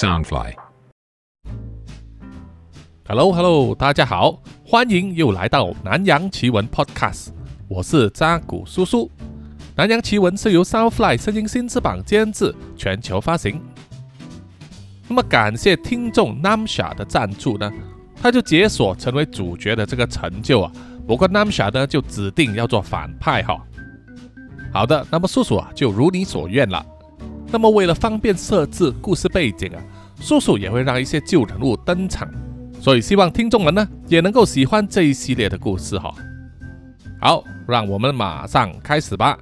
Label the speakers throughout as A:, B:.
A: Soundfly。
B: Hello Hello，大家好，欢迎又来到南洋奇闻 Podcast，我是扎古叔叔。南洋奇闻是由 Soundfly 声音新翅膀监制，全球发行。那么感谢听众 Namsha 的赞助呢，他就解锁成为主角的这个成就啊。不过 Namsha 呢就指定要做反派哈。好的，那么叔叔啊就如你所愿了。那么为了方便设置故事背景啊，叔叔也会让一些旧人物登场。所以希望听众们呢也能够喜欢这一系列的故事哈。好，让我们马上开始吧。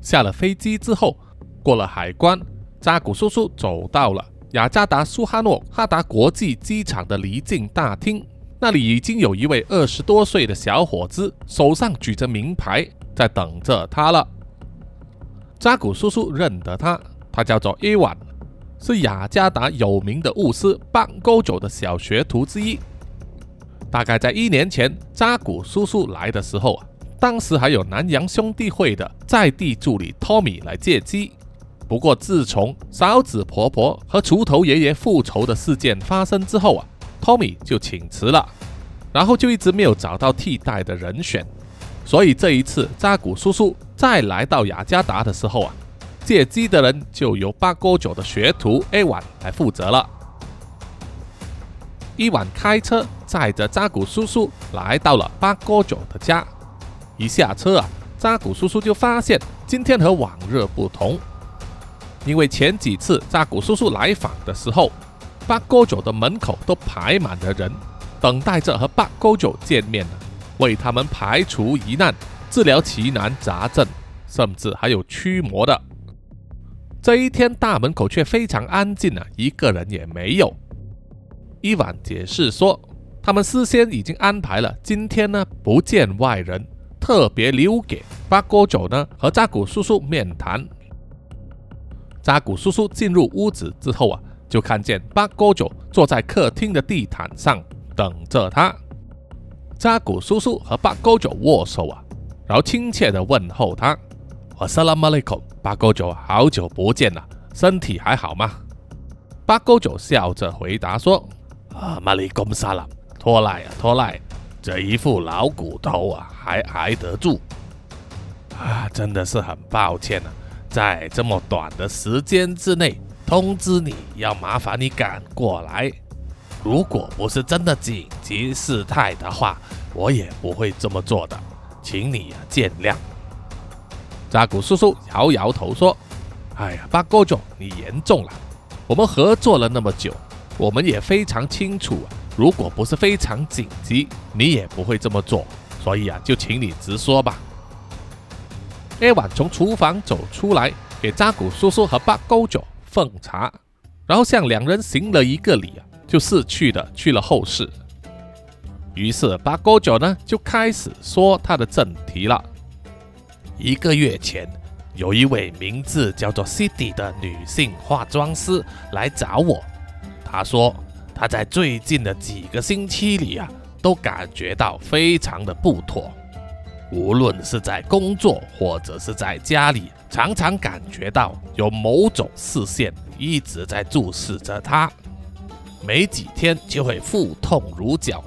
B: 下了飞机之后，过了海关，扎古叔叔走到了雅加达苏哈诺哈达国际机场的离境大厅。那里已经有一位二十多岁的小伙子，手上举着名牌，在等着他了。扎古叔叔认得他，他叫做伊万，是雅加达有名的巫师半勾九的小学徒之一。大概在一年前，扎古叔叔来的时候啊，当时还有南洋兄弟会的在地助理托米来借机。不过自从勺子婆婆和锄头爷爷复仇的事件发生之后啊。托米就请辞了，然后就一直没有找到替代的人选，所以这一次扎古叔叔再来到雅加达的时候啊，借机的人就由八哥九的学徒 A 晚来负责了。伊晚开车载着扎古叔叔来到了八哥九的家，一下车啊，扎古叔叔就发现今天和往日不同，因为前几次扎古叔叔来访的时候。八勾九的门口都排满了人，等待着和八勾九见面呢为他们排除疑难、治疗奇难杂症，甚至还有驱魔的。这一天，大门口却非常安静啊，一个人也没有。伊万解释说，他们事先已经安排了，今天呢不见外人，特别留给八勾九呢和扎古叔叔面谈。扎古叔叔进入屋子之后啊。就看见八哥九坐在客厅的地毯上等着他。扎古叔叔和八哥九握手啊，然后亲切地问候他：“我萨拉马利孔，八哥九，好久不见了，身体还好吗？”八哥九笑着回答说：“啊，马里贡萨拉，托赖啊，托赖，这一副老骨头啊，还挨得住。啊，真的是很抱歉啊，在这么短的时间之内。”通知你要麻烦你赶过来，如果不是真的紧急事态的话，我也不会这么做的，请你啊见谅。扎古叔叔摇摇头说：“哎呀，八哥总，你严重了。我们合作了那么久，我们也非常清楚，如果不是非常紧急，你也不会这么做。所以啊，就请你直说吧。” A 晚从厨房走出来，给扎古叔叔和八哥九。奉茶，然后向两人行了一个礼啊，就逝去的去了后室。于是八哥九呢就开始说他的正题了。一个月前，有一位名字叫做 Cindy 的女性化妆师来找我，她说她在最近的几个星期里啊，都感觉到非常的不妥，无论是在工作或者是在家里。常常感觉到有某种视线一直在注视着他，没几天就会腹痛如绞，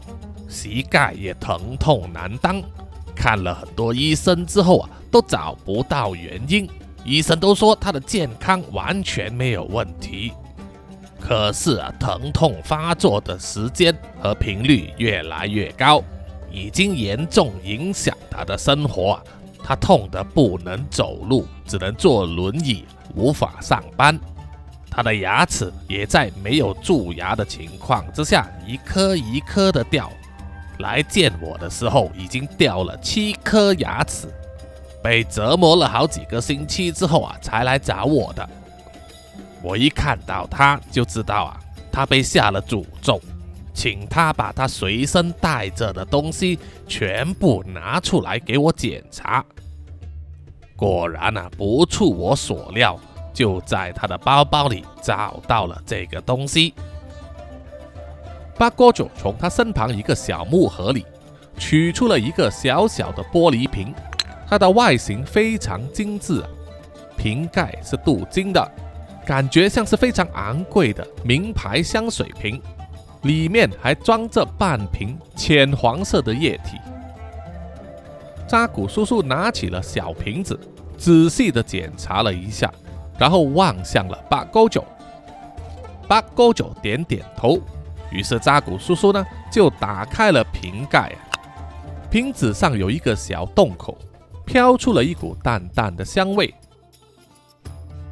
B: 膝盖也疼痛难当。看了很多医生之后啊，都找不到原因。医生都说他的健康完全没有问题，可是啊，疼痛发作的时间和频率越来越高，已经严重影响他的生活。他痛得不能走路，只能坐轮椅，无法上班。他的牙齿也在没有蛀牙的情况之下，一颗一颗的掉。来见我的时候，已经掉了七颗牙齿，被折磨了好几个星期之后啊，才来找我的。我一看到他就知道啊，他被下了诅咒。请他把他随身带着的东西全部拿出来给我检查。果然啊，不出我所料，就在他的包包里找到了这个东西。八哥就从他身旁一个小木盒里
C: 取出了一个小小的玻璃瓶，它的外形非常精致，瓶盖是镀金的，感觉像是非常昂贵的名牌香水瓶，里面还装着半瓶浅黄色的液体。扎古叔叔拿起了小瓶子，仔细的检查了一下，然后望向了八勾九。八勾九点点头。于是扎古叔叔呢就打开了瓶盖，瓶子上有一个小洞口，飘出了一股淡淡的香味。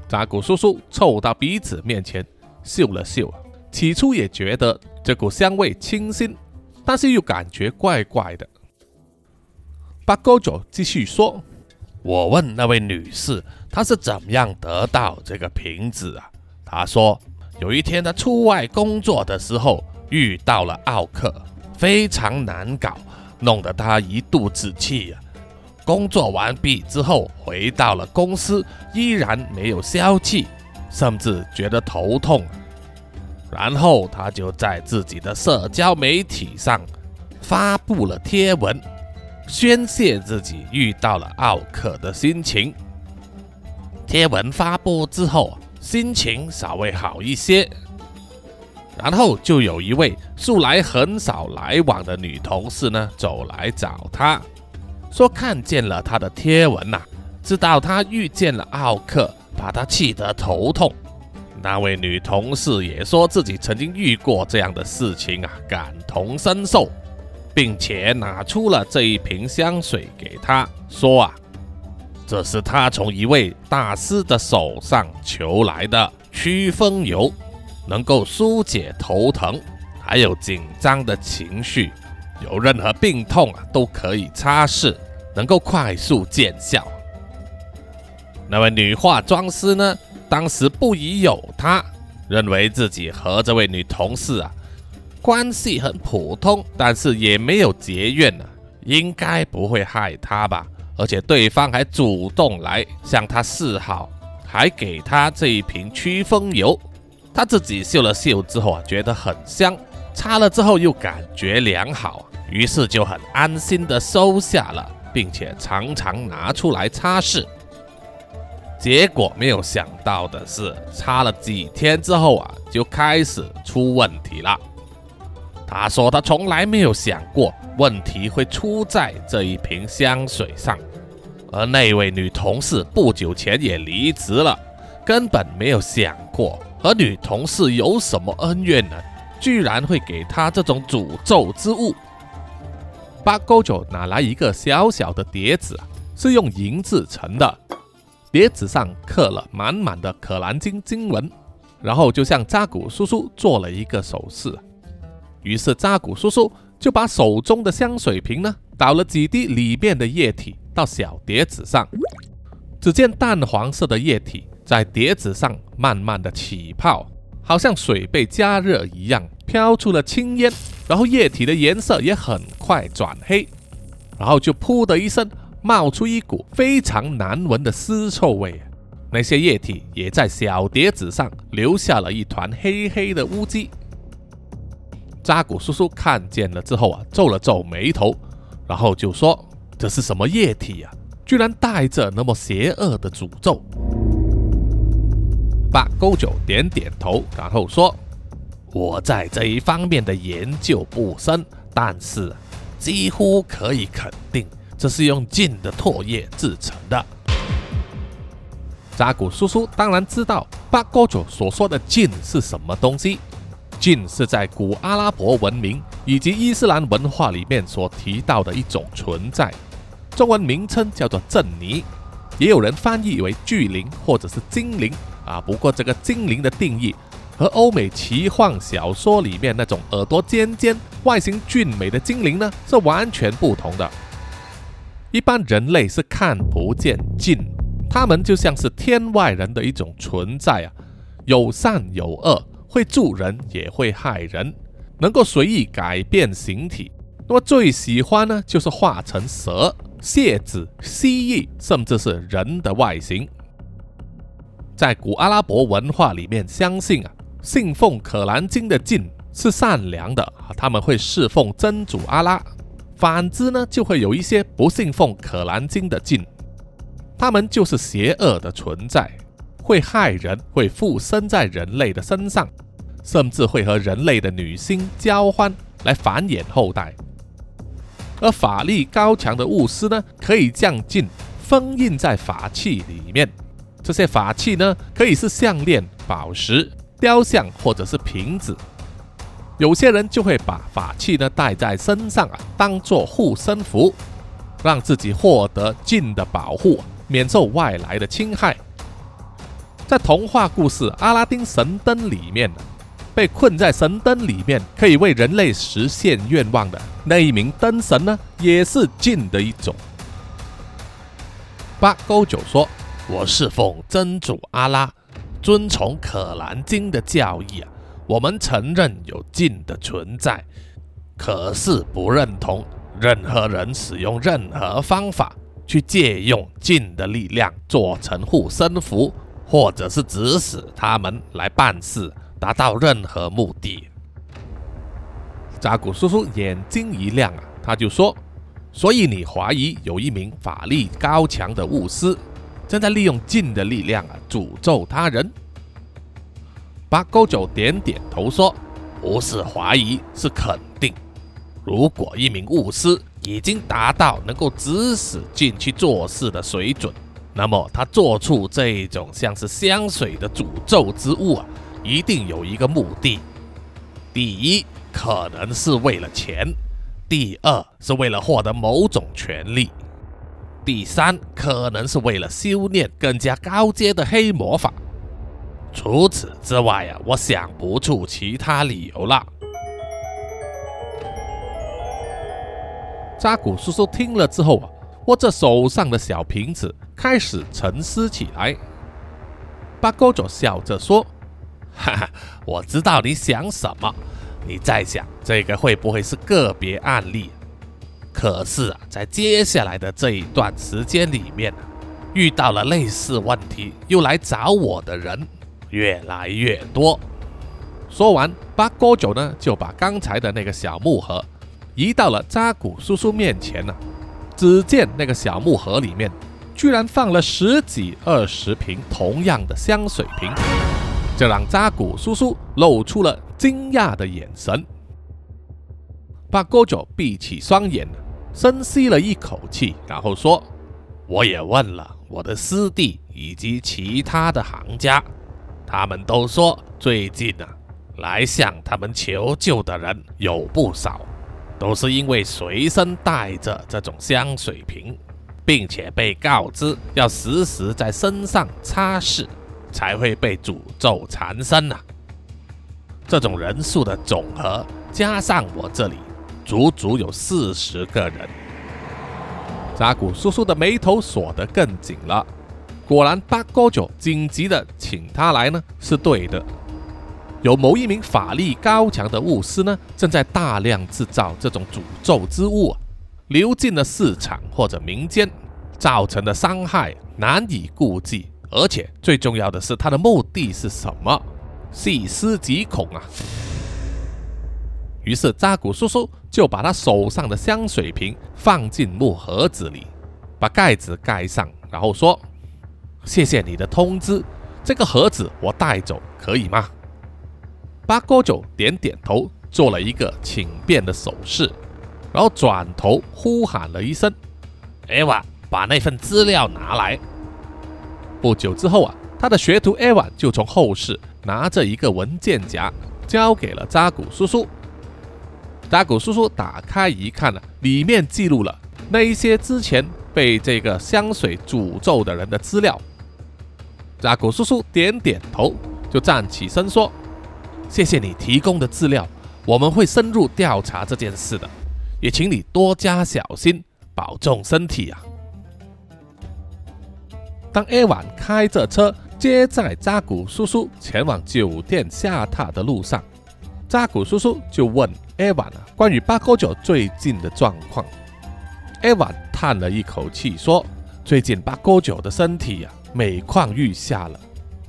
C: 扎古叔叔凑到鼻子面前嗅了嗅，起初也觉得这股香味清新，但是又感觉怪怪的。八勾九继续说：“
B: 我问那位女士，她是怎么样得到这个瓶子啊？她说。”有一天，她出外工作的时候遇到了奥克，非常难搞，弄得她一肚子气呀。工作完毕之后，回到了公司，依然没有消气，甚至觉得头痛。然后他就在自己的社交媒体上发布了贴文，宣泄自己遇到了奥克的心情。贴文发布之后。心情稍微好一些，然后就有一位素来很少来往的女同事呢走来找他，说看见了他的贴文呐，知道他遇见了奥克，把他气得头痛。那位女同事也说自己曾经遇过这样的事情啊，感同身受，并且拿出了这一瓶香水给他，说啊。这是他从一位大师的手上求来的驱风油，能够疏解头疼，还有紧张的情绪，有任何病痛啊都可以擦拭，能够快速见效。那位女化妆师呢，当时不疑有他，认为自己和这位女同事啊关系很普通，但是也没有结怨呢，应该不会害她吧。而且对方还主动来向他示好，还给他这一瓶驱风油。他自己嗅了嗅之后啊，觉得很香，擦了之后又感觉良好，于是就很安心的收下了，并且常常拿出来擦拭。结果没有想到的是，擦了几天之后啊，就开始出问题了。他说他从来没有想过问题会出在这一瓶香水上，而那位女同事不久前也离职了，根本没有想过和女同事有什么恩怨呢，居然会给他这种诅咒之物。八勾九拿来一个小小的碟子，是用银制成的，碟子上刻了满满的可兰经经文，然后就向扎古叔叔做了一个手势。于是扎古叔叔就把手中的香水瓶呢，倒了几滴里面的液体到小碟子上。只见淡黄色的液体在碟子上慢慢的起泡，好像水被加热一样，飘出了青烟。然后液体的颜色也很快转黑，然后就噗的一声冒出一股非常难闻的尸臭味。那些液体也在小碟子上留下了一团黑黑的污迹。扎古叔叔看见了之后啊，皱了皱眉头，然后就说：“这是什么液体呀？居然带着那么邪恶的诅咒！”八勾九点点头，然后说：“我在这一方面的研究不深，但是几乎可以肯定，这是用金的唾液制成的。”扎古叔叔当然知道八勾九所说的金是什么东西。金是在古阿拉伯文明以及伊斯兰文化里面所提到的一种存在，中文名称叫做镇尼，也有人翻译为巨灵或者是精灵啊。不过这个精灵的定义和欧美奇幻小说里面那种耳朵尖尖、外形俊美的精灵呢是完全不同的。一般人类是看不见金，他们就像是天外人的一种存在啊，有善有恶。会助人也会害人，能够随意改变形体。那么最喜欢呢，就是化成蛇、蝎子、蜥蜴，甚至是人的外形。在古阿拉伯文化里面，相信啊，信奉可兰经的晋是善良的，他们会侍奉真主阿拉，反之呢，就会有一些不信奉可兰经的禁，他们就是邪恶的存在，会害人，会附身在人类的身上，甚至会和人类的女性交欢来繁衍后代。而法力高强的巫师呢，可以将禁封印在法器里面。这些法器呢，可以是项链、宝石、雕像，或者是瓶子。有些人就会把法器呢带在身上啊，当做护身符，让自己获得禁的保护，免受外来的侵害。在童话故事《阿拉丁神灯》里面呢被困在神灯里面，可以为人类实现愿望的那一名灯神呢，也是禁的一种。
A: 八勾九说：“我侍奉真主阿拉，遵从可兰经的教义啊，我们承认有禁的存在，可是不认同任何人使用任何方法去借用禁的力量做成护身符，或者是指使他们来办事。”达到任何目的，
B: 扎古叔叔眼睛一亮啊，他就说：“所以你怀疑有一名法力高强的巫师正在利用禁的力量啊，诅咒他人？”
A: 八勾九点点头说：“不是怀疑，是肯定。如果一名巫师已经达到能够指使禁去做事的水准，那么他做出这种像是香水的诅咒之物啊。”一定有一个目的：第一，可能是为了钱；第二，是为了获得某种权利；第三，可能是为了修炼更加高阶的黑魔法。除此之外啊，我想不出其他理由了。
B: 扎古叔叔听了之后啊，握着手上的小瓶子，开始沉思起来。巴勾佐笑着说。
A: 哈哈，我知道你想什么。你在想这个会不会是个别案例？可是啊，在接下来的这一段时间里面遇到了类似问题又来找我的人越来越多。
B: 说完，八哥九呢就把刚才的那个小木盒移到了扎古叔叔面前了。只见那个小木盒里面居然放了十几二十瓶同样的香水瓶。这让扎古叔叔露出了惊讶的眼神。八哥九闭起双眼，深吸了一口气，然后说：“
A: 我也问了我的师弟以及其他的行家，他们都说最近啊，来向他们求救的人有不少，都是因为随身带着这种香水瓶，并且被告知要时时在身上擦拭。”才会被诅咒缠身呐！这种人数的总和加上我这里，足足有四十个人。
B: 扎古叔叔的眉头锁得更紧了。果然，八哥九紧急的请他来呢，是对的。有某一名法力高强的巫师呢，正在大量制造这种诅咒之物，流进了市场或者民间，造成的伤害难以估计。而且最重要的是，他的目的是什么？细思极恐啊！于是扎古叔叔就把他手上的香水瓶放进木盒子里，把盖子盖上，然后说：“谢谢你的通知，这个盒子我带走可以吗？”八哥九点点头，做了一个请便的手势，然后转头呼喊了一声：“
A: 艾娃，把那份资料拿来。”
B: 不久之后啊，他的学徒艾瓦就从后室拿着一个文件夹交给了扎古叔叔。扎古叔叔打开一看呢，里面记录了那一些之前被这个香水诅咒的人的资料。扎古叔叔点点头，就站起身说：“谢谢你提供的资料，我们会深入调查这件事的，也请你多加小心，保重身体啊。”当艾晚开着车接载扎古叔叔前往酒店下榻的路上，扎古叔叔就问艾晚啊关于八哥九最近的状况。艾晚叹了一口气说：“最近八哥九的身体呀每况愈下了，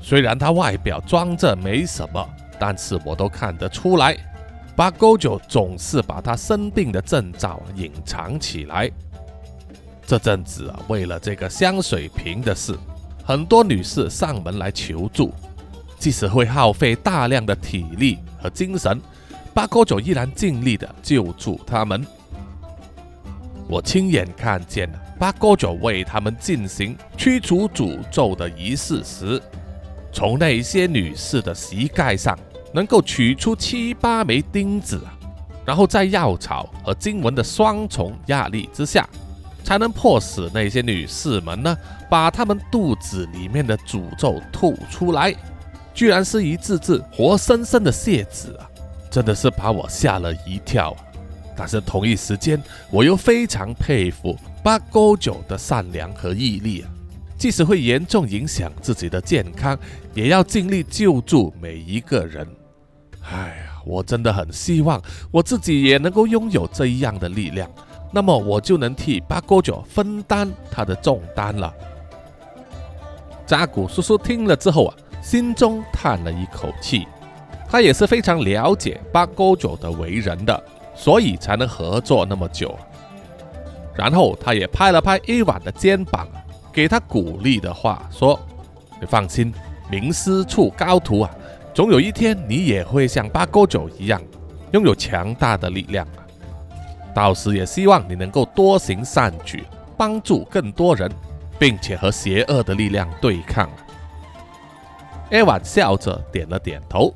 B: 虽然他外表装着没什么，但是我都看得出来，八勾九总是把他生病的征兆隐藏起来。这阵子啊，为了这个香水瓶的事，很多女士上门来求助，即使会耗费大量的体力和精神，八勾九依然尽力的救助他们。我亲眼看见了八哥九为他们进行驱除诅咒的仪式时，从那些女士的膝盖上能够取出七八枚钉子，然后在药草和经文的双重压力之下。才能迫使那些女士们呢，把她们肚子里面的诅咒吐出来，居然是一只只活生生的蟹子啊！真的是把我吓了一跳啊！但是同一时间，我又非常佩服八勾九的善良和毅力啊！即使会严重影响自己的健康，也要尽力救助每一个人。哎呀，我真的很希望我自己也能够拥有这样的力量。那么我就能替八哥九分担他的重担了。扎古叔叔听了之后啊，心中叹了一口气。他也是非常了解八哥九的为人的，所以才能合作那么久。然后他也拍了拍 A 碗的肩膀，给他鼓励的话说：“你放心，名师出高徒啊，总有一天你也会像八哥九一样，拥有强大的力量。”到时也希望你能够多行善举，帮助更多人，并且和邪恶的力量对抗。艾万笑着点了点头。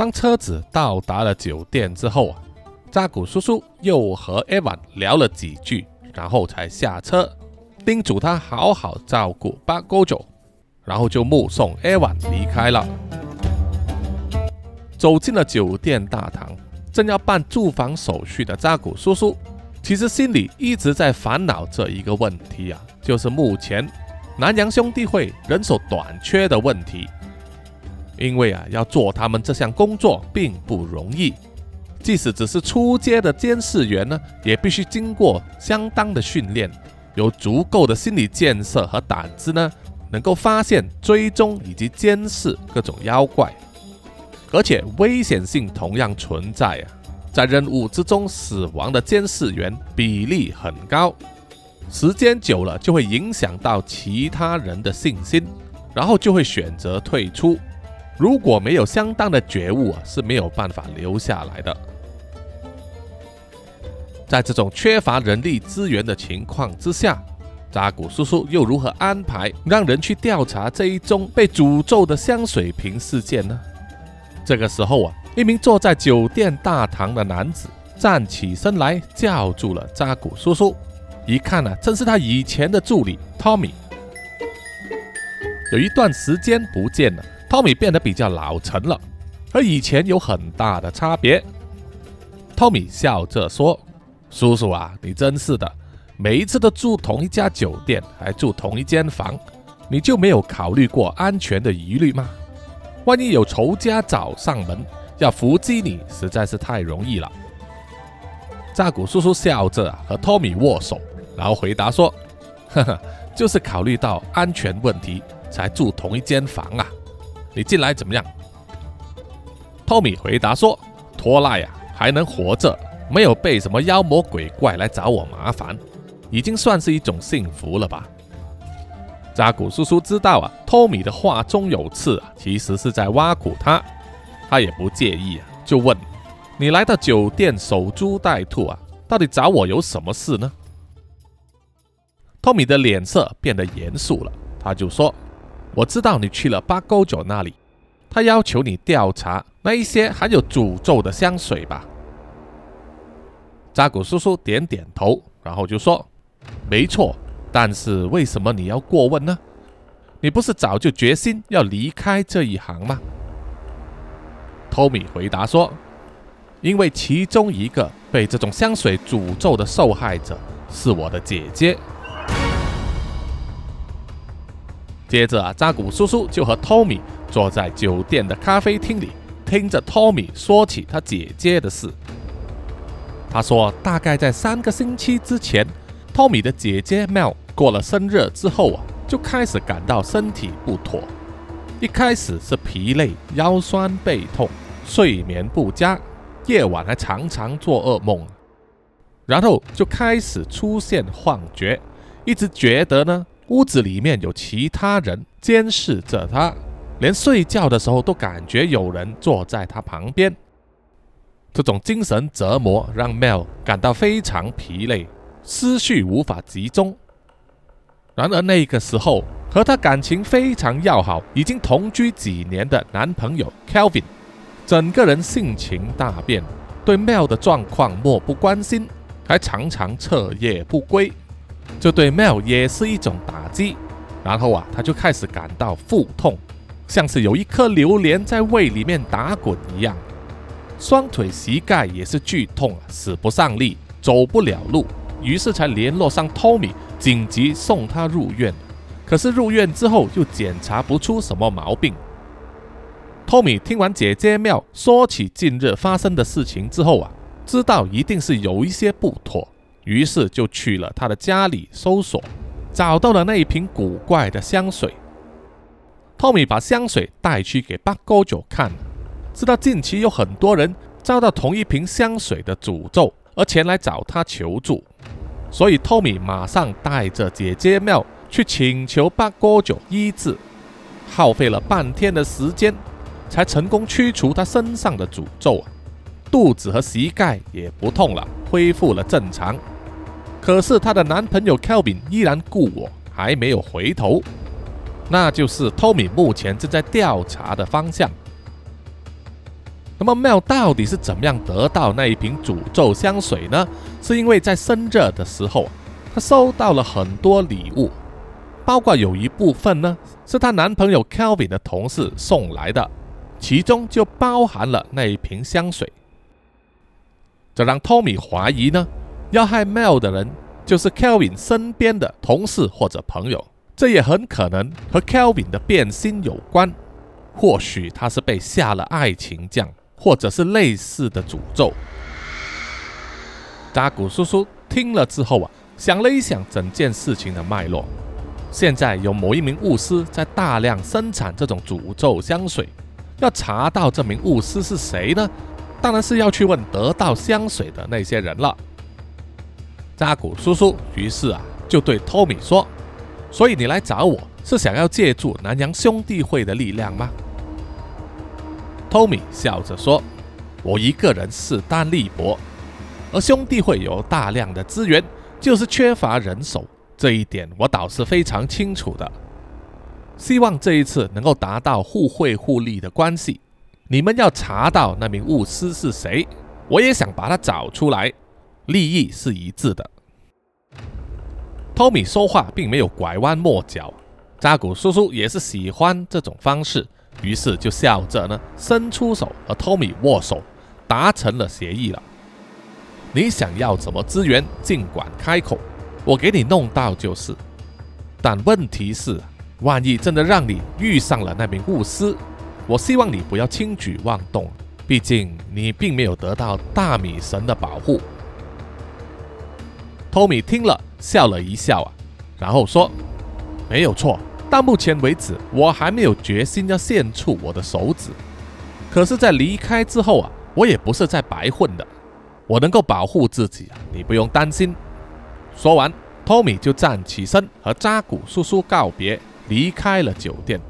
B: 当车子到达了酒店之后啊，扎古叔叔又和艾万聊了几句，然后才下车，叮嘱他好好照顾八哥九，然后就目送艾万离开了。走进了酒店大堂。正要办住房手续的扎古叔叔，其实心里一直在烦恼这一个问题啊，就是目前南洋兄弟会人手短缺的问题。因为啊，要做他们这项工作并不容易，即使只是初阶的监视员呢，也必须经过相当的训练，有足够的心理建设和胆子呢，能够发现、追踪以及监视各种妖怪。而且危险性同样存在啊，在任务之中死亡的监视员比例很高，时间久了就会影响到其他人的信心，然后就会选择退出。如果没有相当的觉悟啊，是没有办法留下来的。在这种缺乏人力资源的情况之下，扎古叔叔又如何安排让人去调查这一宗被诅咒的香水瓶事件呢？这个时候啊，一名坐在酒店大堂的男子站起身来，叫住了扎古叔叔。一看呢，正是他以前的助理汤米。有一段时间不见了，汤米变得比较老成了，和以前有很大的差别。汤米笑着说：“叔叔啊，你真是的，每一次都住同一家酒店，还住同一间房，你就没有考虑过安全的疑虑吗？”万一有仇家找上门，要伏击你实在是太容易了。扎古叔叔笑着和托米握手，然后回答说：“呵呵，就是考虑到安全问题才住同一间房啊。你进来怎么样？”托米回答说：“托拉呀，还能活着，没有被什么妖魔鬼怪来找我麻烦，已经算是一种幸福了吧。”扎古叔叔知道啊，托米的话中有刺啊，其实是在挖苦他。他也不介意啊，就问：“你来到酒店守株待兔啊，到底找我有什么事呢？”托米的脸色变得严肃了，他就说：“我知道你去了八勾九那里，他要求你调查那一些含有诅咒的香水吧？”扎古叔叔点点头，然后就说：“没错。”但是为什么你要过问呢？你不是早就决心要离开这一行吗？托米回答说：“因为其中一个被这种香水诅咒的受害者是我的姐姐。”接着啊，扎古叔叔就和托米坐在酒店的咖啡厅里，听着托米说起他姐姐的事。他说：“大概在三个星期之前。”托米的姐姐 Mel 过了生日之后啊，就开始感到身体不妥。一开始是疲累、腰酸背痛、睡眠不佳，夜晚还常常做噩梦，然后就开始出现幻觉，一直觉得呢屋子里面有其他人监视着他，连睡觉的时候都感觉有人坐在他旁边。这种精神折磨让 Mel 感到非常疲累，思绪无法集中。然而那个时候，和他感情非常要好、已经同居几年的男朋友 Kelvin，整个人性情大变，对 Mel 的状况漠不关心，还常常彻夜不归，这对 Mel 也是一种打击。然后啊，他就开始感到腹痛，像是有一颗榴莲在胃里面打滚一样。双腿、膝盖也是剧痛啊，使不上力，走不了路，于是才联络上 Tommy，紧急送他入院。可是入院之后又检查不出什么毛病。Tommy 听完姐姐妙说起近日发生的事情之后啊，知道一定是有一些不妥，于是就去了他的家里搜索，找到了那一瓶古怪的香水。Tommy 把香水带去给八哥九看。知道近期有很多人遭到同一瓶香水的诅咒而前来找他求助，所以托米马上带着姐姐庙去请求八哥九医治，耗费了半天的时间，才成功驱除他身上的诅咒啊！肚子和膝盖也不痛了，恢复了正常。可是她的男朋友 Kelvin 依然故我，还没有回头，那就是托米目前正在调查的方向。那么 Mel 到底是怎么样得到那一瓶诅咒香水呢？是因为在生日的时候，她收到了很多礼物，包括有一部分呢是她男朋友 Kelvin 的同事送来的，其中就包含了那一瓶香水。这让 Tommy 怀疑呢，要害 Mel 的人就是 Kelvin 身边的同事或者朋友，这也很可能和 Kelvin 的变心有关，或许他是被下了爱情降。或者是类似的诅咒。扎古叔叔听了之后啊，想了一想整件事情的脉络。现在有某一名巫师在大量生产这种诅咒香水，要查到这名巫师是谁呢？当然是要去问得到香水的那些人了。扎古叔叔于是啊，就对托米说：“所以你来找我是想要借助南洋兄弟会的力量吗？”托米笑着说：“我一个人势单力薄，而兄弟会有大量的资源，就是缺乏人手。这一点我倒是非常清楚的。希望这一次能够达到互惠互利的关系。你们要查到那名巫师是谁，我也想把他找出来，利益是一致的。”托米说话并没有拐弯抹角，扎古叔叔也是喜欢这种方式。于是就笑着呢，伸出手和托米握手，达成了协议了。你想要什么资源，尽管开口，我给你弄到就是。但问题是，万一真的让你遇上了那名巫师，我希望你不要轻举妄动，毕竟你并没有得到大米神的保护。托米听了，笑了一笑啊，然后说：“没有错。”到目前为止，我还没有决心要献出我的手指。可是，在离开之后啊，我也不是在白混的，我能够保护自己啊，你不用担心。说完，托米就站起身和扎古叔叔告别，离开了酒店。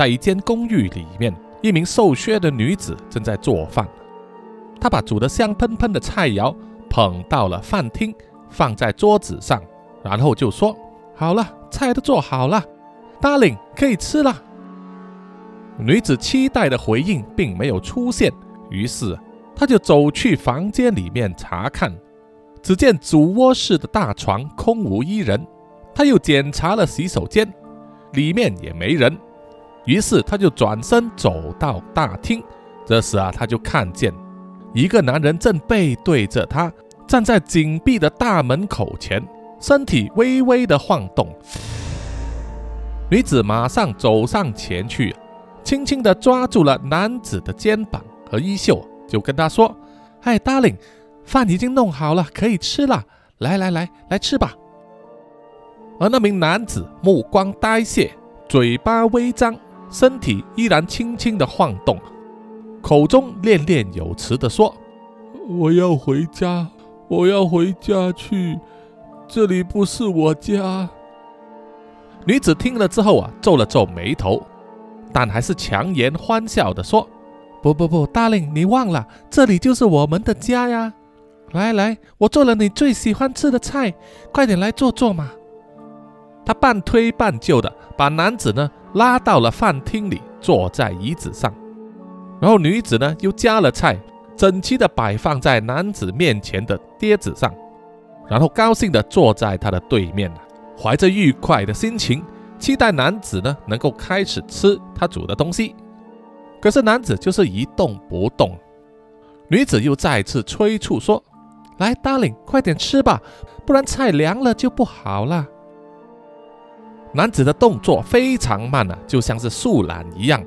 B: 在一间公寓里面，一名瘦削的女子正在做饭，她把煮得香喷喷的菜肴捧到了饭厅。放在桌子上，然后就说：“好了，菜都做好了，Darling 可以吃了。”女子期待的回应并没有出现，于是她就走去房间里面查看。只见主卧室的大床空无一人，她又检查了洗手间，里面也没人。于是他就转身走到大厅，这时啊，他就看见一个男人正背对着她。站在紧闭的大门口前，身体微微的晃动。女子马上走上前去，轻轻的抓住了男子的肩膀和衣袖，就跟他说：“嗨，darling，饭已经弄好了，可以吃了。来来来，来吃吧。”而那名男子目光呆滞，嘴巴微张，身体依然轻轻的晃动，口中念念有词的说：“
D: 我要回家，我要回家去，这里不是我家。”
B: 女子听了之后啊，皱了皱眉头，但还是强颜欢笑的说：“不不不，大令，你忘了，这里就是我们的家呀！来来，我做了你最喜欢吃的菜，快点来坐坐嘛。”他半推半就的把男子呢拉到了饭厅里，坐在椅子上，然后女子呢又夹了菜，整齐的摆放在男子面前的碟子上，然后高兴的坐在他的对面怀着愉快的心情，期待男子呢能够开始吃他煮的东西。可是男子就是一动不动。女子又再次催促说：“来，darling，快点吃吧，不然菜凉了就不好了。”男子的动作非常慢啊，就像是树懒一样，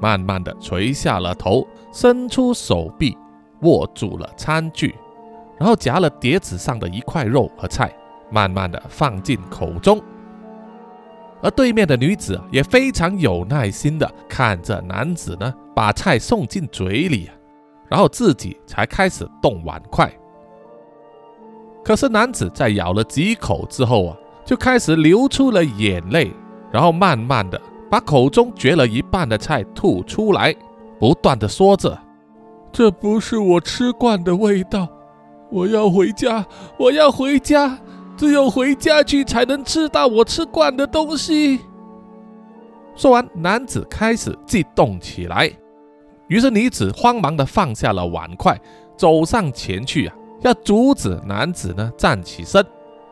B: 慢慢的垂下了头，伸出手臂握住了餐具，然后夹了碟子上的一块肉和菜。慢慢的放进口中，而对面的女子也非常有耐心的看着男子呢，把菜送进嘴里，然后自己才开始动碗筷。可是男子在咬了几口之后啊，就开始流出了眼泪，然后慢慢的把口中嚼了一半的菜吐出来，不断的说着：“
D: 这不是我吃惯的味道，我要回家，我要回家。”只有回家去才能吃到我吃惯的东西。
B: 说完，男子开始激动起来。于是女子慌忙的放下了碗筷，走上前去啊，要阻止男子呢站起身。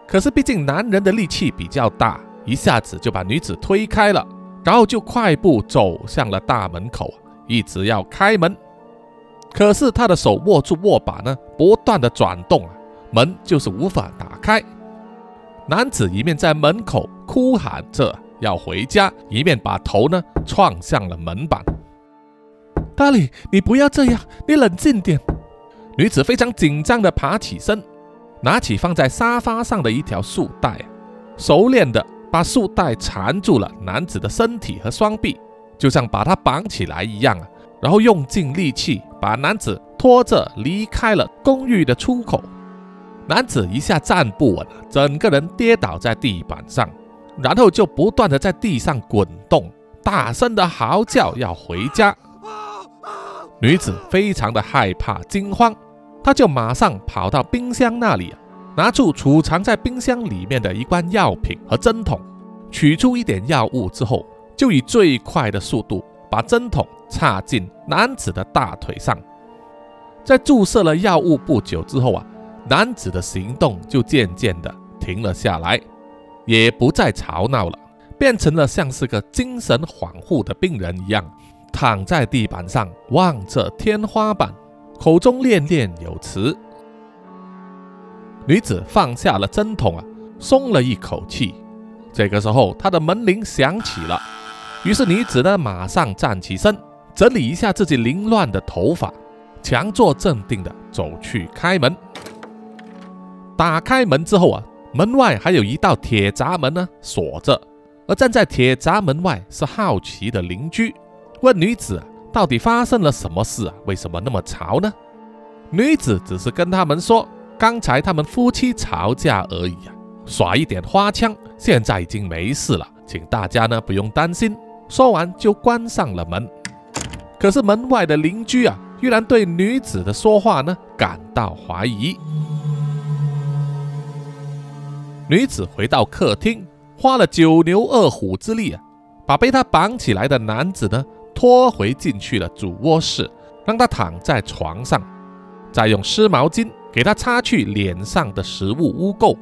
B: 可是毕竟男人的力气比较大，一下子就把女子推开了，然后就快步走向了大门口，一直要开门。可是他的手握住握把呢，不断的转动啊，门就是无法打开。男子一面在门口哭喊着要回家，一面把头呢撞向了门板。
D: 大理，你不要这样，你冷静点。
B: 女子非常紧张地爬起身，拿起放在沙发上的一条束带，熟练地把束带缠住了男子的身体和双臂，就像把他绑起来一样。然后用尽力气把男子拖着离开了公寓的出口。男子一下站不稳，整个人跌倒在地板上，然后就不断的在地上滚动，大声的嚎叫要回家。女子非常的害怕惊慌，他就马上跑到冰箱那里，拿出储藏在冰箱里面的一罐药品和针筒，取出一点药物之后，就以最快的速度把针筒插进男子的大腿上。在注射了药物不久之后啊。男子的行动就渐渐的停了下来，也不再吵闹了，变成了像是个精神恍惚的病人一样，躺在地板上望着天花板，口中念念有词。女子放下了针筒啊，松了一口气。这个时候，她的门铃响起了，于是女子呢马上站起身，整理一下自己凌乱的头发，强作镇定的走去开门。打开门之后啊，门外还有一道铁闸门呢，锁着。而站在铁闸门外是好奇的邻居，问女子到底发生了什么事啊？为什么那么吵呢？女子只是跟他们说，刚才他们夫妻吵架而已啊，耍一点花腔，现在已经没事了，请大家呢不用担心。说完就关上了门。可是门外的邻居啊，居然对女子的说话呢感到怀疑。女子回到客厅，花了九牛二虎之力啊，把被她绑起来的男子呢拖回进去了主卧室，让他躺在床上，再用湿毛巾给他擦去脸上的食物污垢，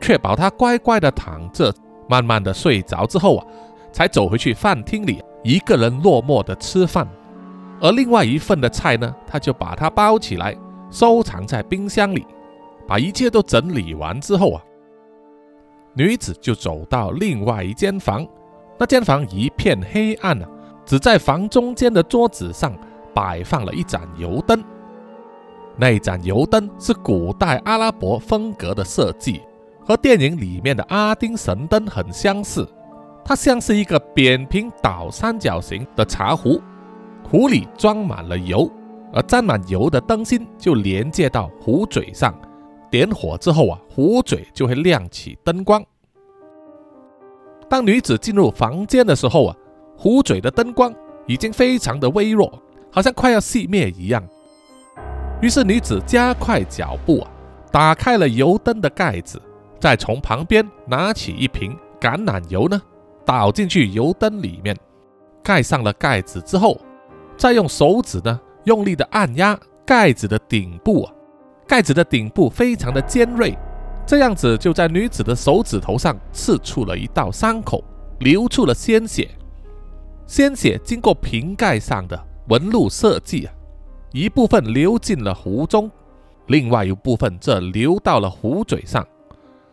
B: 确保他乖乖的躺着，慢慢的睡着之后啊，才走回去饭厅里，一个人落寞的吃饭。而另外一份的菜呢，他就把它包起来，收藏在冰箱里，把一切都整理完之后啊。女子就走到另外一间房，那间房一片黑暗啊，只在房中间的桌子上摆放了一盏油灯。那盏油灯是古代阿拉伯风格的设计，和电影里面的阿丁神灯很相似，它像是一个扁平倒三角形的茶壶，壶里装满了油，而沾满油的灯芯就连接到壶嘴上，点火之后啊，壶嘴就会亮起灯光。当女子进入房间的时候啊，壶嘴的灯光已经非常的微弱，好像快要熄灭一样。于是女子加快脚步啊，打开了油灯的盖子，再从旁边拿起一瓶橄榄油呢，倒进去油灯里面，盖上了盖子之后，再用手指呢用力的按压盖子的顶部啊，盖子的顶部非常的尖锐，这样子就在女子的手指头上刺出了一道伤口，流出了鲜血，鲜血经过瓶盖上的纹路设计啊。一部分流进了壶中，另外一部分则流到了壶嘴上，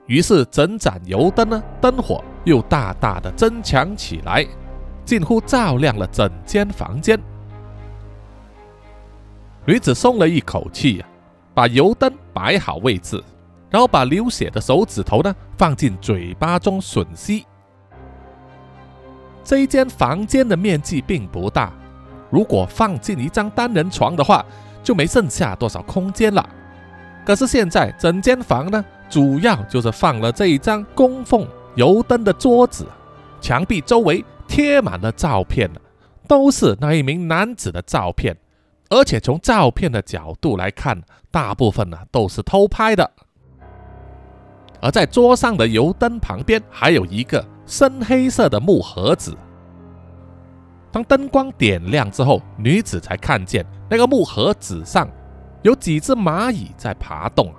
B: 于是整盏油灯呢，灯火又大大的增强起来，近乎照亮了整间房间。女子松了一口气呀，把油灯摆好位置，然后把流血的手指头呢放进嘴巴中吮吸。这一间房间的面积并不大。如果放进一张单人床的话，就没剩下多少空间了。可是现在整间房呢，主要就是放了这一张供奉油灯的桌子，墙壁周围贴满了照片都是那一名男子的照片，而且从照片的角度来看，大部分呢都是偷拍的。而在桌上的油灯旁边，还有一个深黑色的木盒子。当灯光点亮之后，女子才看见那个木盒子上有几只蚂蚁在爬动。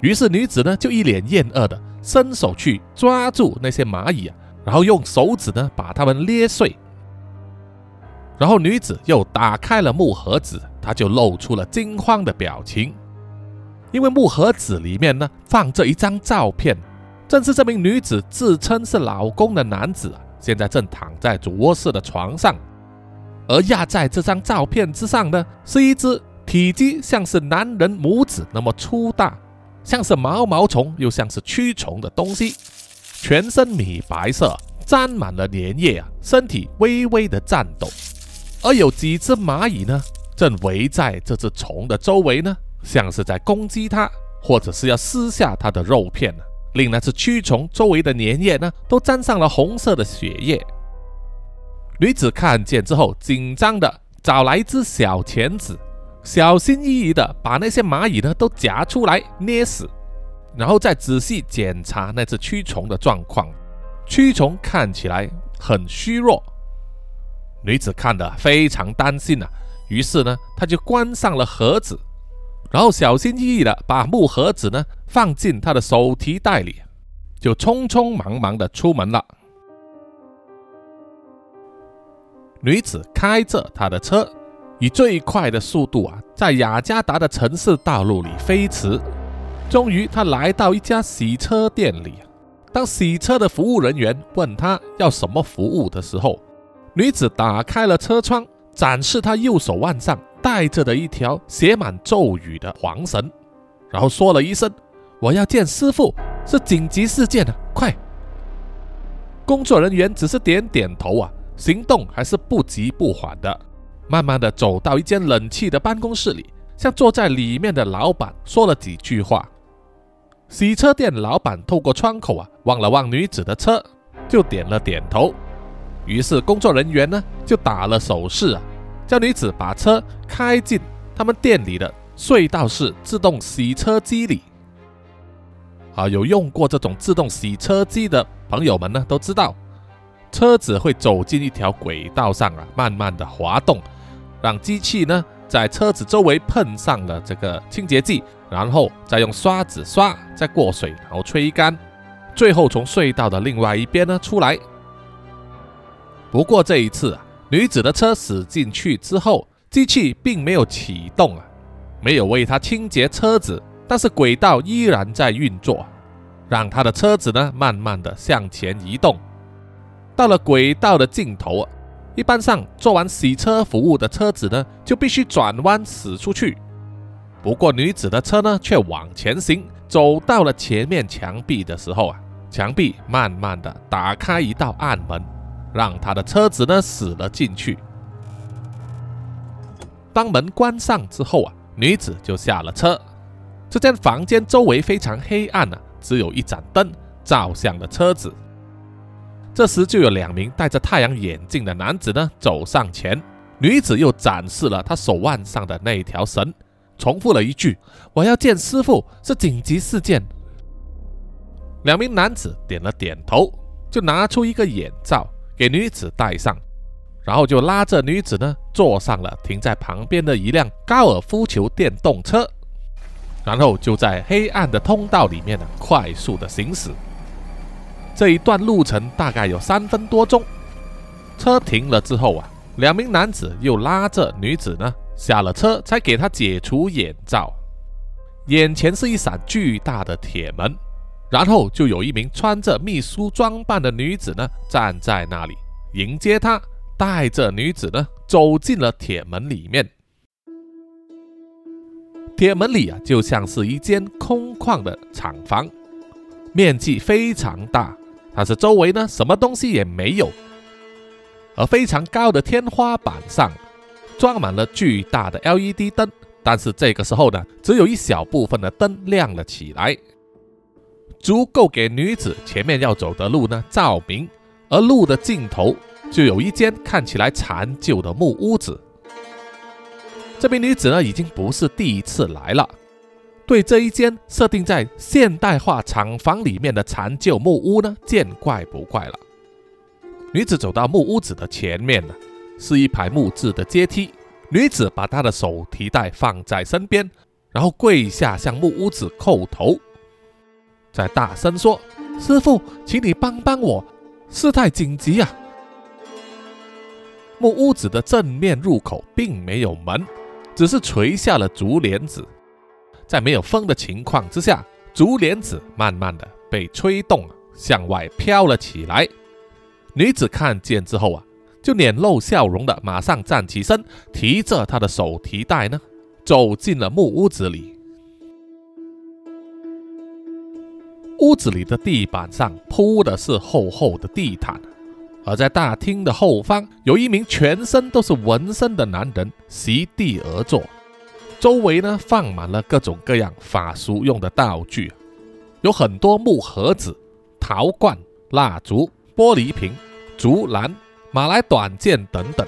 B: 于是女子呢就一脸厌恶的伸手去抓住那些蚂蚁啊，然后用手指呢把它们捏碎。然后女子又打开了木盒子，她就露出了惊慌的表情，因为木盒子里面呢放着一张照片，正是这名女子自称是老公的男子。现在正躺在主卧室的床上，而压在这张照片之上的，是一只体积像是男人拇指那么粗大，像是毛毛虫又像是蛆虫的东西，全身米白色，沾满了粘液啊，身体微微的颤抖，而有几只蚂蚁呢，正围在这只虫的周围呢，像是在攻击它，或者是要撕下它的肉片呢。令那只蛆虫周围的粘液呢，都沾上了红色的血液。女子看见之后，紧张的找来一只小钳子，小心翼翼的把那些蚂蚁呢都夹出来捏死，然后再仔细检查那只蛆虫的状况。蛆虫看起来很虚弱，女子看得非常担心啊，于是呢，她就关上了盒子。然后小心翼翼的把木盒子呢放进他的手提袋里，就匆匆忙忙的出门了。女子开着她的车，以最快的速度啊，在雅加达的城市道路里飞驰。终于，她来到一家洗车店里。当洗车的服务人员问她要什么服务的时候，女子打开了车窗，展示她右手腕上。带着的一条写满咒语的黄绳，然后说了一声：“我要见师傅，是紧急事件啊，快！”工作人员只是点点头啊，行动还是不急不缓的，慢慢的走到一间冷气的办公室里，向坐在里面的老板说了几句话。洗车店老板透过窗口啊，望了望女子的车，就点了点头。于是工作人员呢，就打了手势啊。叫女子把车开进他们店里的隧道式自动洗车机里。啊，有用过这种自动洗车机的朋友们呢，都知道，车子会走进一条轨道上啊，慢慢的滑动，让机器呢在车子周围喷上了这个清洁剂，然后再用刷子刷，再过水，然后吹干，最后从隧道的另外一边呢出来。不过这一次啊。女子的车驶进去之后，机器并没有启动啊，没有为她清洁车子，但是轨道依然在运作，让她的车子呢慢慢的向前移动。到了轨道的尽头啊，一般上做完洗车服务的车子呢就必须转弯驶出去。不过女子的车呢却往前行，走到了前面墙壁的时候啊，墙壁慢慢的打开一道暗门，让他的车子呢驶了进去。当门关上之后啊，女子就下了车。这间房间周围非常黑暗啊，只有一盏灯照向了车子。这时就有两名戴着太阳眼镜的男子呢走上前，女子又展示了她手腕上的那条绳，重复了一句：“我要见师傅，是紧急事件。”两名男子点了点头，就拿出一个眼罩给女子戴上，然后就拉着女子呢坐上了停在旁边的一辆高尔夫球电动车。然后就在黑暗的通道里面呢，快速的行驶。这一段路程大概有三分多钟。车停了之后啊，两名男子又拉着女子呢下了车，才给她解除眼罩。眼前是一扇巨大的铁门，然后就有一名穿着秘书装扮的女子呢站在那里迎接他，带着女子呢走进了铁门里面。铁门里啊，就像是一间空旷的厂房，面积非常大，但是周围呢什么东西也没有。而非常高的天花板上装满了巨大的 LED 灯，但是这个时候呢，只有一小部分的灯亮了起来，足够给女子前面要走的路呢照明。而路的尽头就有一间看起来残旧的木屋子。这名女子呢，已经不是第一次来了，对这一间设定在现代化厂房里面的残旧木屋呢，见怪不怪了。女子走到木屋子的前面呢，是一排木质的阶梯。女子把她的手提袋放在身边，然后跪下向木屋子叩头，在大声说：“师傅，请你帮帮我，事态紧急啊！”木屋子的正面入口并没有门。只是垂下了竹帘子，在没有风的情况之下，竹帘子慢慢的被吹动，向外飘了起来。女子看见之后啊，就脸露笑容的，马上站起身，提着她的手提袋呢，走进了木屋子里。屋子里的地板上铺的是厚厚的地毯。而在大厅的后方，有一名全身都是纹身的男人席地而坐，周围呢放满了各种各样法术用的道具，有很多木盒子、陶罐、蜡烛、玻璃瓶、竹篮、马来短剑等等，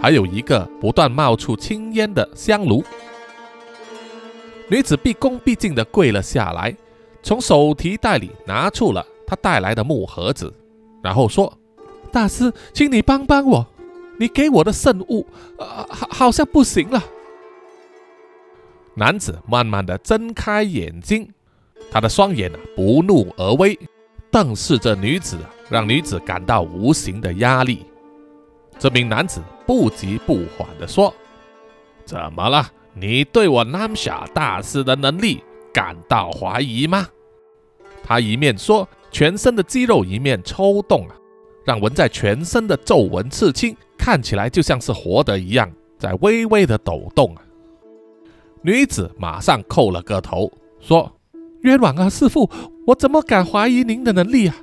B: 还有一个不断冒出青烟的香炉。女子毕恭毕敬地跪了下来，从手提袋里拿出了他带来的木盒子，然后说。大师，请你帮帮我，你给我的圣物，呃，好，好像不行了。男子慢慢的睁开眼睛，他的双眼啊不怒而威，瞪视着女子，让女子感到无形的压力。这名男子不急不缓的说：“怎么了？你对我南夏大师的能力感到怀疑吗？”他一面说，全身的肌肉一面抽动啊。让纹在全身的皱纹刺青看起来就像是活的一样，在微微的抖动啊！女子马上叩了个头，说：“冤枉啊，师傅，我怎么敢怀疑您的能力啊？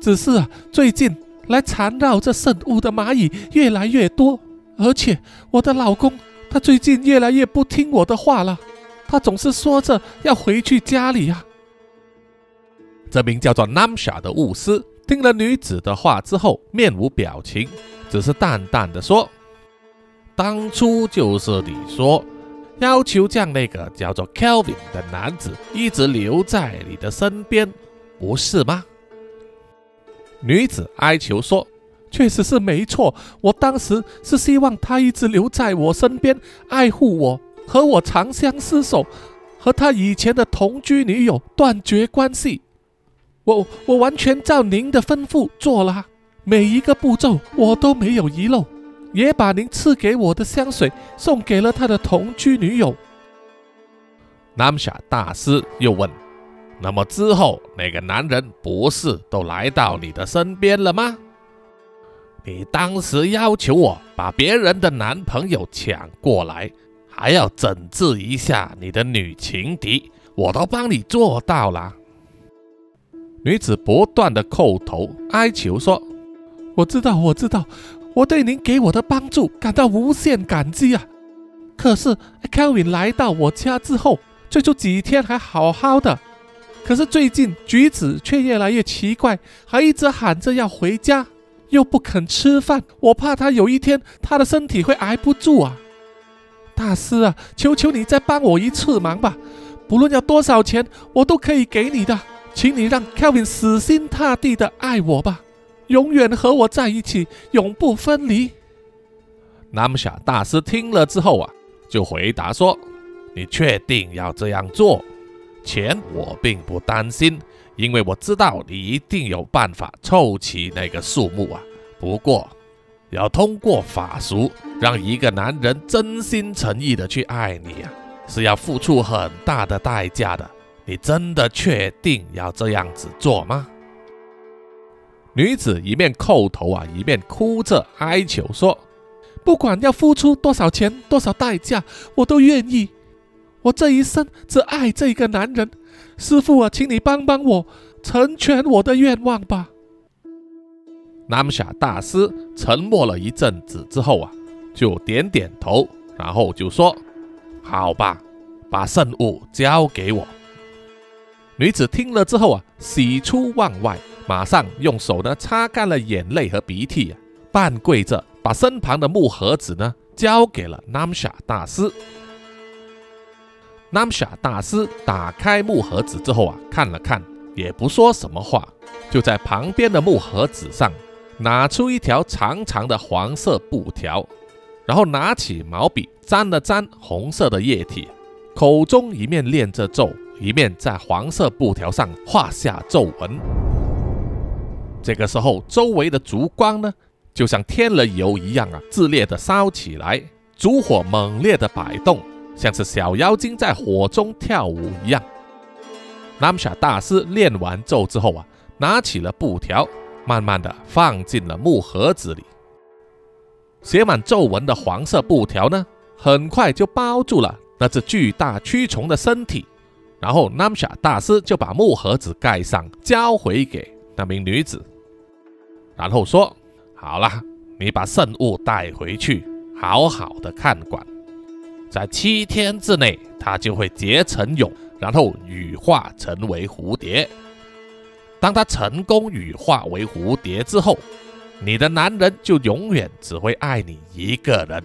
B: 只是啊，最近来缠绕这圣物的蚂蚁越来越多，而且我的老公他最近越来越不听我的话了，他总是说着要回去家里呀。”这名叫做 Namsha 的巫师。听了女子的话之后，面无表情，只是淡淡的说：“当初就是你说要求将那个叫做 Kelvin 的男子一直留在你的身边，不是吗？”女子哀求说：“确实是没错，我当时是希望他一直留在我身边，爱护我，和我长相厮守，和他以前的同居女友断绝关系。”我我完全照您的吩咐做了，每一个步骤我都没有遗漏，也把您赐给我的香水送给了他的同居女友。南夏大师又问：“那么之后那个男人不是都来到你的身边了吗？你当时要求我把别人的男朋友抢过来，还要整治一下你的女情敌，我都帮你做到了。”女子不断的叩头哀求说：“
D: 我知道，我知道，我对您给我的帮助感到无限感激啊！可是 Kelvin 来到我家之后，最初几天还好好的，可是最近举止却越来越奇怪，还一直喊着要回家，又不肯吃饭。我怕他有一天他的身体会挨不住啊！大师啊，求求你再帮我一次忙吧，不论要多少钱，我都可以给你的。”请你让 Kevin 死心塌地的爱我吧，永远和我在一起，永不分离。
B: 南姆夏大师听了之后啊，就回答说：“你确定要这样做？钱我并不担心，因为我知道你一定有办法凑齐那个数目啊。不过，要通过法术让一个男人真心诚意的去爱你啊，是要付出很大的代价的。”你真的确定要这样子做吗？女子一面叩头啊，一面哭着哀求说：“
D: 不管要付出多少钱、多少代价，我都愿意。我这一生只爱这个男人。师傅啊，请你帮帮我，成全我的愿望吧。”
B: 南夏大师沉默了一阵子之后啊，就点点头，然后就说：“好吧，把圣物交给我。”女子听了之后啊，喜出望外，马上用手呢擦干了眼泪和鼻涕啊，半跪着把身旁的木盒子呢交给了 Namsha 大师。Namsha 大师打开木盒子之后啊，看了看，也不说什么话，就在旁边的木盒子上拿出一条长长的黄色布条，然后拿起毛笔沾了沾红色的液体，口中一面念着咒。一面在黄色布条上画下皱纹。这个时候，周围的烛光呢，就像添了油一样啊，炽烈的烧起来，烛火猛烈的摆动，像是小妖精在火中跳舞一样。南夏大师念完咒之后啊，拿起了布条，慢慢的放进了木盒子里。写满皱纹的黄色布条呢，很快就包住了那只巨大蛆虫的身体。然后 Namsha 大师就把木盒子盖上，交回给那名女子，然后说：“好了，你把圣物带回去，好好的看管。在七天之内，它就会结成蛹，然后羽化成为蝴蝶。当它成功羽化为蝴蝶之后，你的男人就永远只会爱你一个人，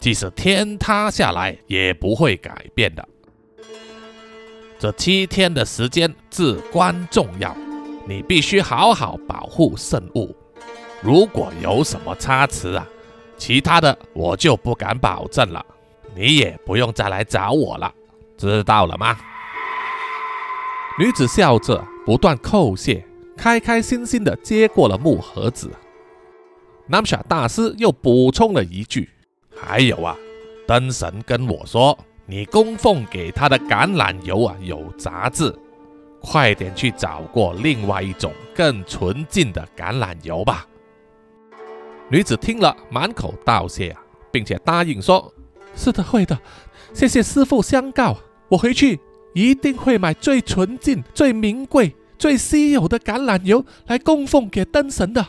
B: 即使天塌下来也不会改变的。”这七天的时间至关重要，你必须好好保护圣物。如果有什么差池啊，其他的我就不敢保证了。你也不用再来找我了，知道了吗？女子笑着，不断叩谢，开开心心的接过了木盒子。南夏大师又补充了一句：“还有啊，灯神跟我说。”你供奉给他的橄榄油啊，有杂质，快点去找过另外一种更纯净的橄榄油吧。女子听了，满口道谢啊，并且答应说：“
D: 是的，会的，谢谢师傅相告，我回去一定会买最纯净、最名贵、最稀有的橄榄油来供奉给灯神的。”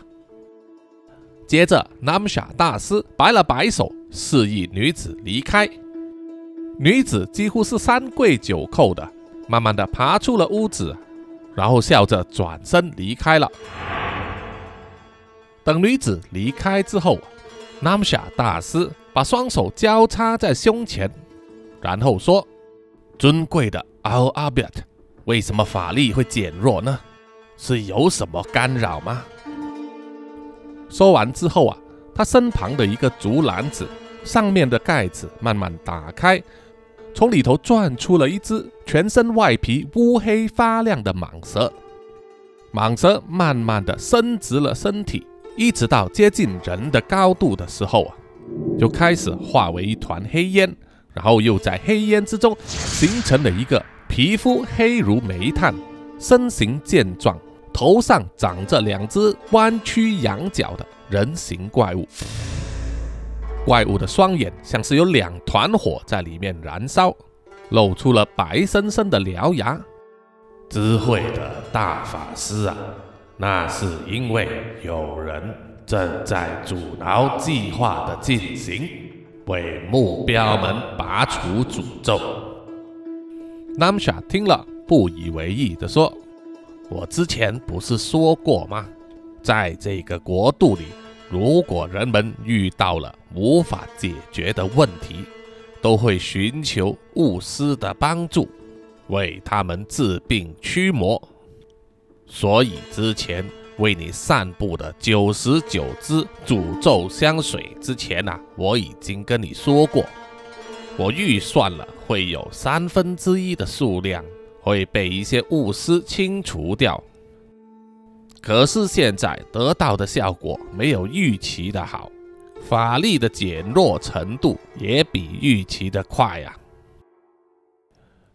B: 接着，南夏大师摆了摆手，示意女子离开。女子几乎是三跪九叩的，慢慢的爬出了屋子，然后笑着转身离开了。等女子离开之后，南夏大师把双手交叉在胸前，然后说：“尊贵的奥阿比特，为什么法力会减弱呢？是有什么干扰吗？”说完之后啊，他身旁的一个竹篮子上面的盖子慢慢打开。从里头钻出了一只全身外皮乌黑发亮的蟒蛇，蟒蛇慢慢的伸直了身体，一直到接近人的高度的时候啊，就开始化为一团黑烟，然后又在黑烟之中形成了一个皮肤黑如煤炭、身形健壮、头上长着两只弯曲羊角的人形怪物。怪物的双眼像是有两团火在里面燃烧，露出了白生生的獠牙。
A: 智慧的大法师啊，那是因为有人正在阻挠计划的进行，为目标们拔除诅咒。
B: Namsha 听了，不以为意地说：“
A: 我之前不是说过吗？在这个国度里，如果人们遇到了无法解决的问题，都会寻求巫师的帮助，为他们治病驱魔。所以之前为你散布的九十九支诅咒香水之前呐，我已经跟你说过，我预算了会有三分之一的数量会被一些巫师清除掉。可是现在得到的效果没有预期的好。法力的减弱程度也比预期的快呀！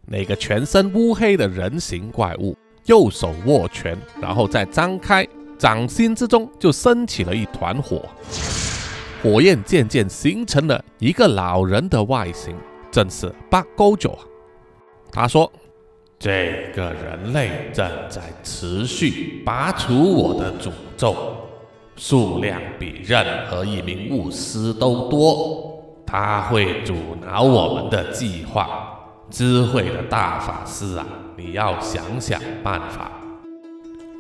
A: 那个全身乌黑的人形怪物，右手握拳，然后再张开掌心之中就升起了一团火，火焰渐渐形成了一个老人的外形，正是八勾九。他说：“这个人类正在持续拔除我的诅咒。”数量比任何一名巫师都多，他会阻挠我们的计划。智慧的大法师啊，你要想想办法。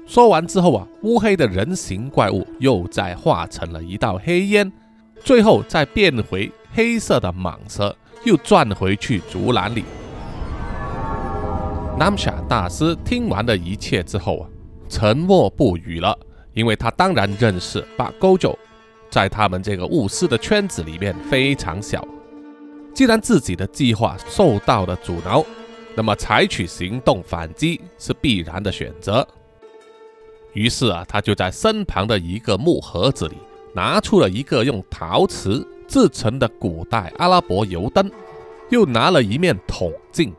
B: 说完之后啊，乌黑的人形怪物又再化成了一道黑烟，最后再变回黑色的蟒蛇，又转回去竹篮里。南夏大师听完了一切之后啊，沉默不语了。因为他当然认识巴勾九，在他们这个巫师的圈子里面非常小。既然自己的计划受到了阻挠，那么采取行动反击是必然的选择。于是啊，他就在身旁的一个木盒子里拿出了一个用陶瓷制成的古代阿拉伯油灯，又拿了一面铜镜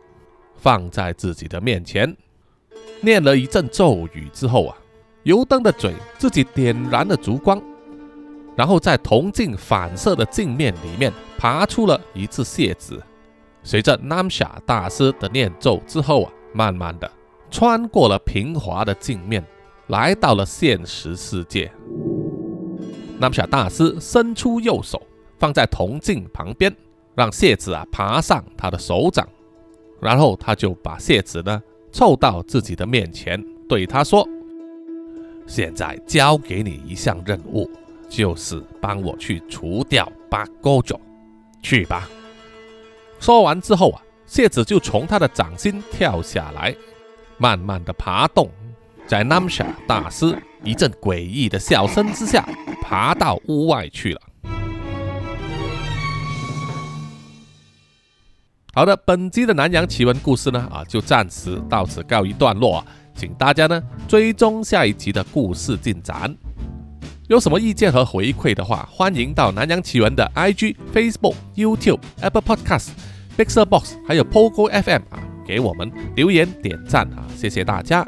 B: 放在自己的面前，念了一阵咒语之后啊。油灯的嘴自己点燃了烛光，然后在铜镜反射的镜面里面爬出了一只蟹子。随着南夏大师的念咒之后啊，慢慢的穿过了平滑的镜面，来到了现实世界。南夏大师伸出右手放在铜镜旁边，让蟹子啊爬上他的手掌，然后他就把蟹子呢凑到自己的面前，对他说。现在交给你一项任务，就是帮我去除掉八勾脚，去吧。说完之后啊，蟹子就从他的掌心跳下来，慢慢的爬动，在 Namsha 大师一阵诡异的笑声之下，爬到屋外去了。好的，本集的南洋奇闻故事呢，啊，就暂时到此告一段落。请大家呢追踪下一集的故事进展，有什么意见和回馈的话，欢迎到南洋奇闻的 IG、Facebook、YouTube、Apple Podcasts、b i x e r Box 还有 Pogo FM 啊，给我们留言点赞啊，谢谢大家。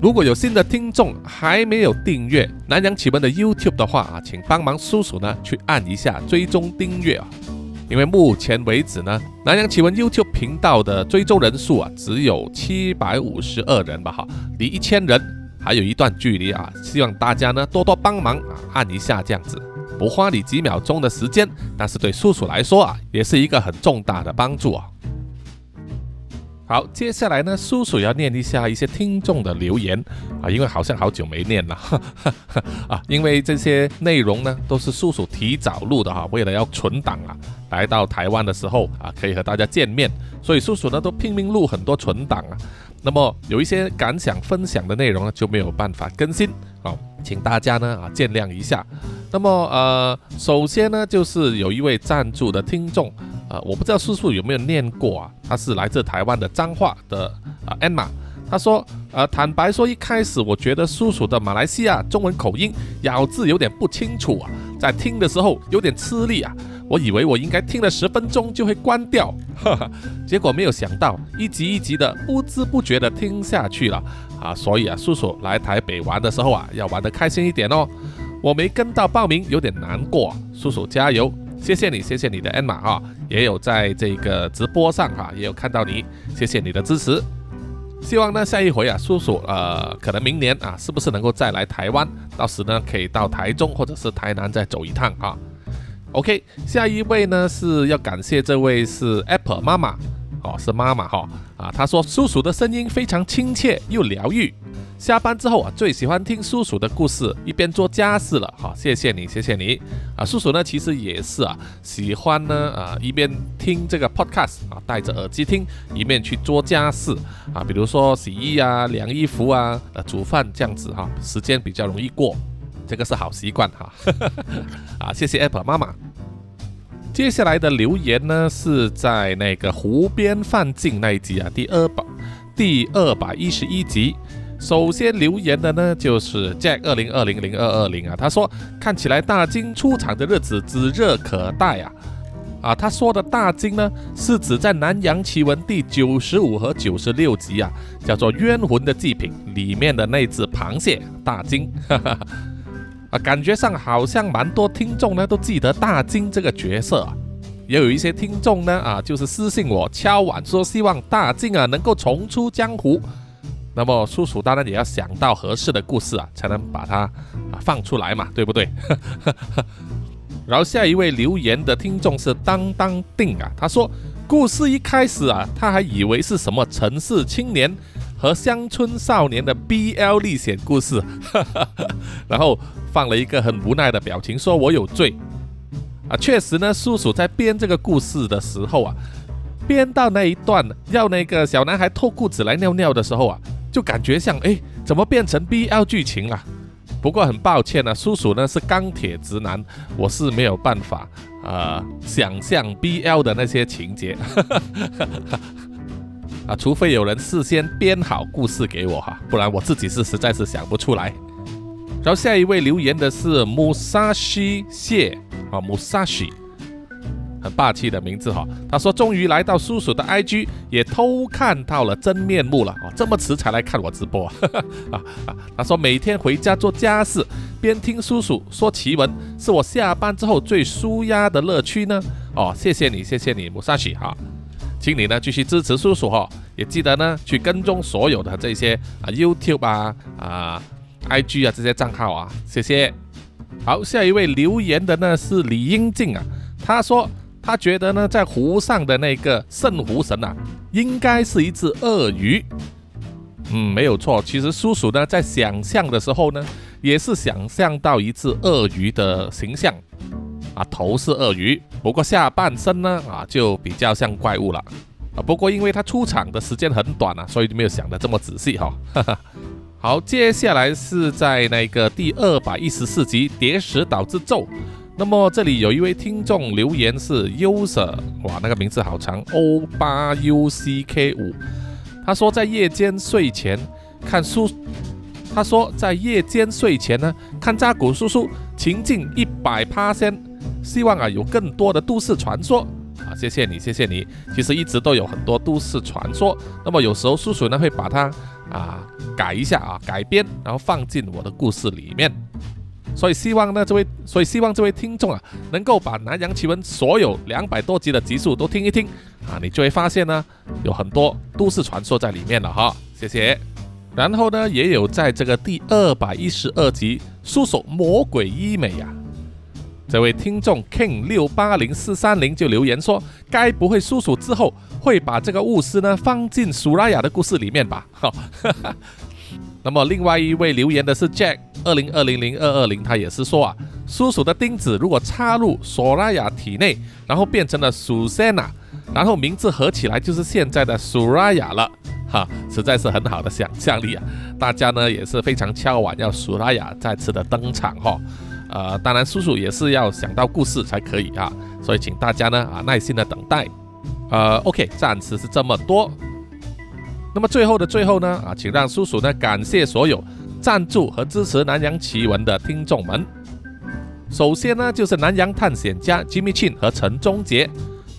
B: 如果有新的听众还没有订阅南洋奇闻的 YouTube 的话啊，请帮忙叔叔呢去按一下追踪订阅啊。因为目前为止呢，南阳奇闻 YouTube 频道的追踪人数啊，只有七百五十二人吧，哈，离一千人还有一段距离啊，希望大家呢多多帮忙啊，按一下这样子，不花你几秒钟的时间，但是对叔叔来说啊，也是一个很重大的帮助啊。好，接下来呢，叔叔要念一下一些听众的留言啊，因为好像好久没念了 啊，因为这些内容呢都是叔叔提早录的哈，为了要存档啊，来到台湾的时候啊，可以和大家见面，所以叔叔呢都拼命录很多存档啊。那么有一些感想分享的内容呢就没有办法更新啊，请大家呢啊见谅一下。那么呃，首先呢就是有一位赞助的听众。呃，我不知道叔叔有没有念过啊？他是来自台湾的彰化的啊，Emma。他说，呃，坦白说，一开始我觉得叔叔的马来西亚中文口音咬字有点不清楚啊，在听的时候有点吃力啊。我以为我应该听了十分钟就会关掉，哈哈，结果没有想到一集一集的不知不觉的听下去了啊。所以啊，叔叔来台北玩的时候啊，要玩得开心一点哦。我没跟到报名，有点难过，叔叔加油。谢谢你，谢谢你的恩马啊，也有在这个直播上哈，也有看到你，谢谢你的支持。希望呢下一回啊，叔叔呃，可能明年啊，是不是能够再来台湾？到时呢，可以到台中或者是台南再走一趟啊。OK，下一位呢是要感谢这位是 Apple 妈妈哦，是妈妈哈啊，她说叔叔的声音非常亲切又疗愈。下班之后啊，最喜欢听叔叔的故事，一边做家事了。好，谢谢你，谢谢你啊！叔叔呢，其实也是啊，喜欢呢啊，一边听这个 podcast 啊，戴着耳机听，一面去做家事啊，比如说洗衣啊、晾衣服啊、呃煮饭这样子哈，时间比较容易过，这个是好习惯哈。啊，谢谢 Apple 妈妈。接下来的留言呢，是在那个湖边范进那一集啊，第二百第二百一十一集。首先留言的呢，就是 Jack 二零二零零二二零啊，他说看起来大金出场的日子指日可待啊。啊，他说的大金呢，是指在《南洋奇闻》第九十五和九十六集啊，叫做《冤魂的祭品》里面的那只螃蟹大金，啊，感觉上好像蛮多听众呢都记得大金这个角色啊，也有一些听众呢啊，就是私信我敲碗说希望大金啊能够重出江湖。那么叔叔当然也要想到合适的故事啊，才能把它啊放出来嘛，对不对？然后下一位留言的听众是当当定啊，他说故事一开始啊，他还以为是什么城市青年和乡村少年的 BL 历险故事，然后放了一个很无奈的表情，说我有罪啊。确实呢，叔叔在编这个故事的时候啊，编到那一段要那个小男孩脱裤子来尿尿的时候啊。就感觉像哎，怎么变成 BL 剧情了？不过很抱歉呢，叔叔呢是钢铁直男，我是没有办法呃想象 BL 的那些情节 啊，除非有人事先编好故事给我哈，不然我自己是实在是想不出来。然后下一位留言的是 Musashi 谢啊，Musashi。很霸气的名字哈，他说终于来到叔叔的 IG，也偷看到了真面目了哦，这么迟才来看我直播啊 啊！他说每天回家做家事，边听叔叔说奇闻，是我下班之后最舒压的乐趣呢。哦，谢谢你，谢谢你，木沙喜哈，请你呢继续支持叔叔哈，也记得呢去跟踪所有的这些啊 YouTube 啊啊 IG 啊这些账号啊，谢谢。好，下一位留言的呢是李英静啊，他说。他觉得呢，在湖上的那个圣湖神啊，应该是一只鳄鱼。嗯，没有错。其实叔叔呢，在想象的时候呢，也是想象到一只鳄鱼的形象。啊，头是鳄鱼，不过下半身呢，啊，就比较像怪物了。啊，不过因为他出场的时间很短啊，所以就没有想的这么仔细哈。好，接下来是在那个第二百一十四集《叠石岛之咒》。那么这里有一位听众留言是 user，哇，那个名字好长，O 八 U C K 五。他说在夜间睡前看书，他说在夜间睡前呢看扎古叔叔，情境一百趴先，希望啊有更多的都市传说啊，谢谢你，谢谢你。其实一直都有很多都市传说，那么有时候叔叔呢会把它啊改一下啊改编，然后放进我的故事里面。所以希望呢，这位，所以希望这位听众啊，能够把《南洋奇闻》所有两百多集的集数都听一听啊，你就会发现呢，有很多都市传说在里面了哈。谢谢。然后呢，也有在这个第二百一十二集叔叔魔鬼医美呀，这位听众 king 六八零四三零就留言说，该不会叔叔之后会把这个巫师呢放进苏拉雅的故事里面吧？哈。那么另外一位留言的是 Jack 二零二零零二二零，他也是说啊，叔叔的钉子如果插入索拉雅体内，然后变成了 Susana，然后名字合起来就是现在的苏拉雅了，哈，实在是很好的想象力啊！大家呢也是非常敲碗要苏拉雅再次的登场哈，呃，当然叔叔也是要想到故事才可以啊，所以请大家呢啊耐心的等待，呃，OK，暂时是这么多。那么最后的最后呢，啊，请让叔叔呢感谢所有赞助和支持南洋奇闻的听众们。首先呢就是南洋探险家 Jimmy 和陈忠杰，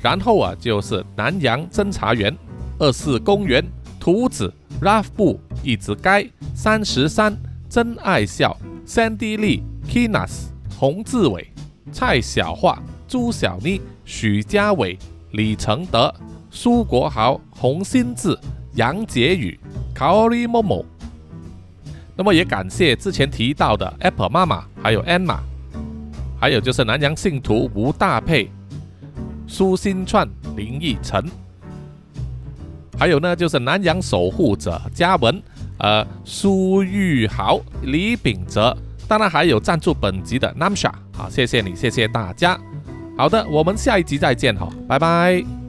B: 然后啊就是南洋侦查员二四公园图子 Ralph 布一直该三十三真爱笑 Sandy Lee Kinas 洪志伟蔡小桦朱小妮许家伟李承德苏国豪洪新志。杨杰宇、Kaori Momo。那么也感谢之前提到的 Apple 妈妈，还有 Anna，还有就是南洋信徒吴大佩、苏新串、林奕晨，还有呢就是南洋守护者嘉文、呃苏玉豪、李秉哲，当然还有赞助本集的 Namsha，好，谢谢你，谢谢大家。好的，我们下一集再见哈，拜拜。